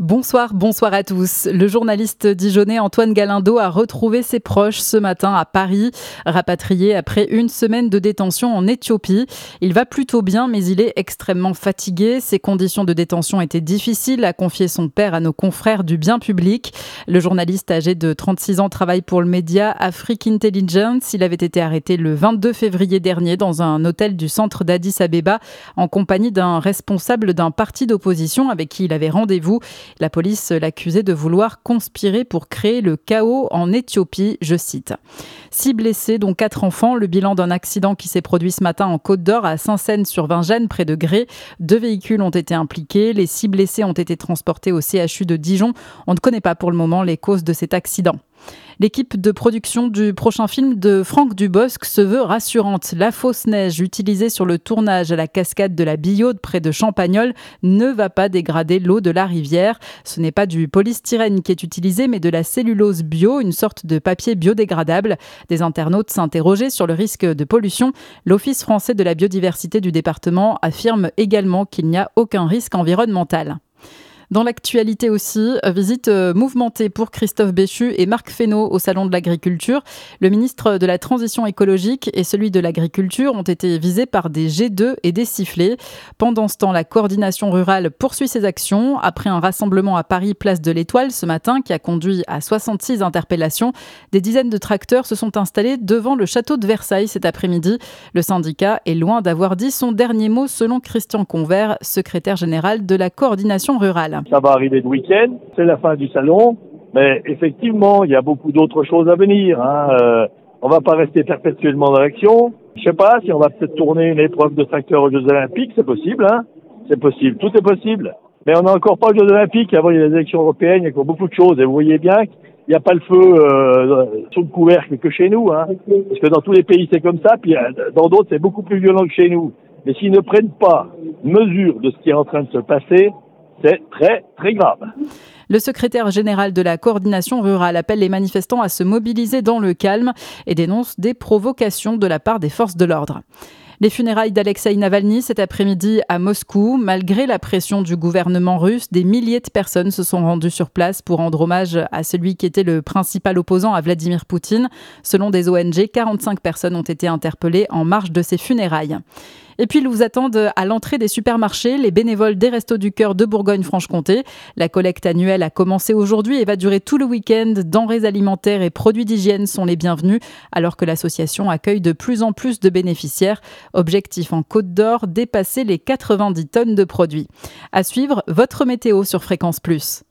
Bonsoir, bonsoir à tous. Le journaliste dijonnais Antoine Galindo a retrouvé ses proches ce matin à Paris, rapatrié après une semaine de détention en Éthiopie. Il va plutôt bien, mais il est extrêmement fatigué. Ses conditions de détention étaient difficiles, a confié son père à nos confrères du bien public. Le journaliste âgé de 36 ans travaille pour le média Afrique Intelligence. Il avait été arrêté le 22 février dernier dans un hôtel du centre d'Addis Abeba en compagnie d'un responsable d'un parti d'opposition avec qui il avait rendez-vous. La police l'accusait de vouloir conspirer pour créer le chaos en Éthiopie, je cite. Six blessés, dont quatre enfants. Le bilan d'un accident qui s'est produit ce matin en Côte d'Or à Saint-Seine-sur-Vingène, près de Gré. Deux véhicules ont été impliqués. Les six blessés ont été transportés au CHU de Dijon. On ne connaît pas pour le moment les causes de cet accident. L'équipe de production du prochain film de Franck Dubosc se veut rassurante. La fausse neige utilisée sur le tournage à la cascade de la Billaude près de Champagnol ne va pas dégrader l'eau de la rivière. Ce n'est pas du polystyrène qui est utilisé, mais de la cellulose bio, une sorte de papier biodégradable. Des internautes s'interrogeaient sur le risque de pollution. L'Office français de la biodiversité du département affirme également qu'il n'y a aucun risque environnemental. Dans l'actualité aussi, euh, visite euh, mouvementée pour Christophe Béchu et Marc Fesneau au Salon de l'Agriculture. Le ministre de la Transition écologique et celui de l'Agriculture ont été visés par des G2 et des sifflets. Pendant ce temps, la coordination rurale poursuit ses actions. Après un rassemblement à Paris, place de l'Étoile, ce matin, qui a conduit à 66 interpellations, des dizaines de tracteurs se sont installés devant le château de Versailles cet après-midi. Le syndicat est loin d'avoir dit son dernier mot selon Christian Convert, secrétaire général de la coordination rurale. Ça va arriver le week-end, c'est la fin du salon, mais effectivement, il y a beaucoup d'autres choses à venir. Hein. Euh, on va pas rester perpétuellement dans l'action. Je sais pas si on va peut-être tourner une épreuve de tracteur aux Jeux Olympiques, c'est possible, hein. C'est possible, tout est possible. Mais on n'a encore pas les Jeux Olympiques, avant il y a les élections européennes, il y a encore beaucoup de choses. Et vous voyez bien qu'il n'y a pas le feu euh, sous le couvercle que chez nous, hein. Parce que dans tous les pays c'est comme ça, puis euh, dans d'autres c'est beaucoup plus violent que chez nous. Mais s'ils ne prennent pas mesure de ce qui est en train de se passer, c'est très, très grave. Le secrétaire général de la coordination rurale appelle les manifestants à se mobiliser dans le calme et dénonce des provocations de la part des forces de l'ordre. Les funérailles d'Alexei Navalny cet après-midi à Moscou. Malgré la pression du gouvernement russe, des milliers de personnes se sont rendues sur place pour rendre hommage à celui qui était le principal opposant à Vladimir Poutine. Selon des ONG, 45 personnes ont été interpellées en marge de ces funérailles. Et puis, ils vous attendent à l'entrée des supermarchés les bénévoles des Restos du Cœur de Bourgogne-Franche-Comté. La collecte annuelle a commencé aujourd'hui et va durer tout le week-end. Denrées alimentaires et produits d'hygiène sont les bienvenus, alors que l'association accueille de plus en plus de bénéficiaires. Objectif en Côte d'Or, dépasser les 90 tonnes de produits. À suivre, votre météo sur Fréquence Plus.